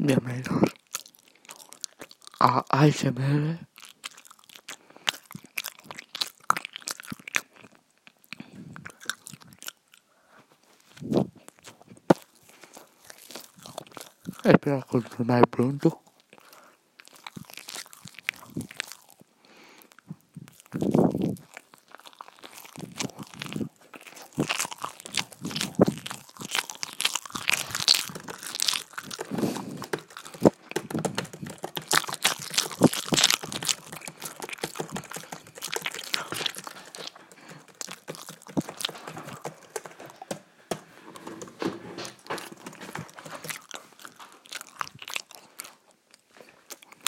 de menos A ASMR. É para continuar pronto.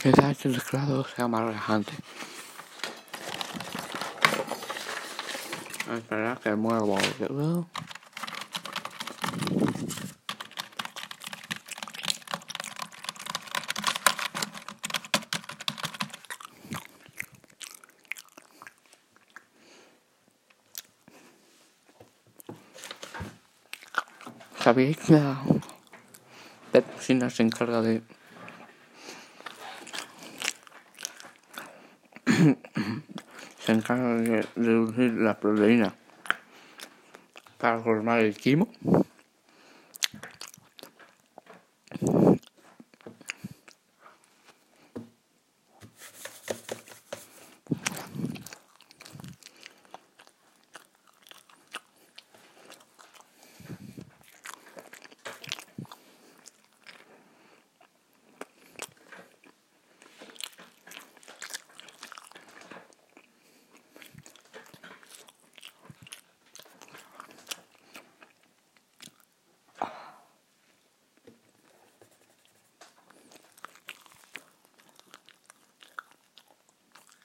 Quizás el teclado sea más relajante. Espera que muevo el dedo. ¿Sabéis que la pepsina se encarga de se encarga de reducir la proteína para formar el quimo.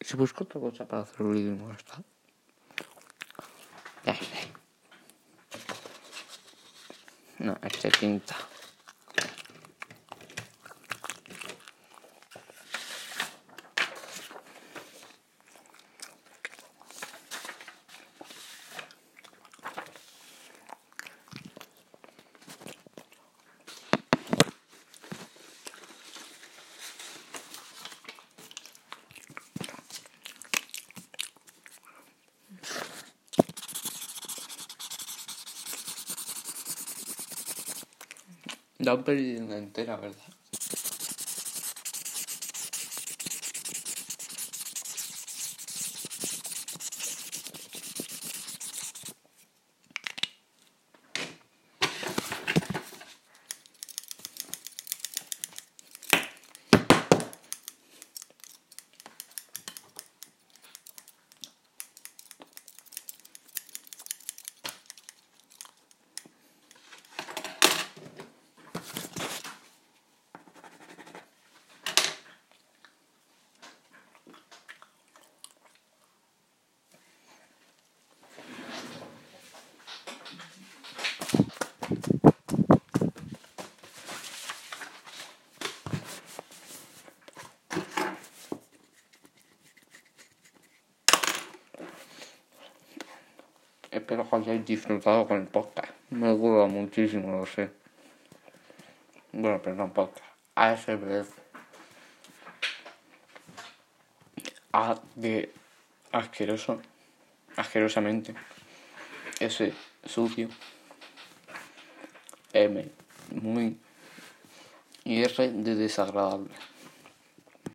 Si busco otra cosa para hacer el vídeo no está. Sé. No, este tinta. Perdido entera, ¿verdad? Espero que hayáis disfrutado con el podcast. Me gusta muchísimo, lo sé. Bueno, perdón, podcast. ASMR. A de asqueroso. Asquerosamente. S sucio. M muy. Y R de desagradable.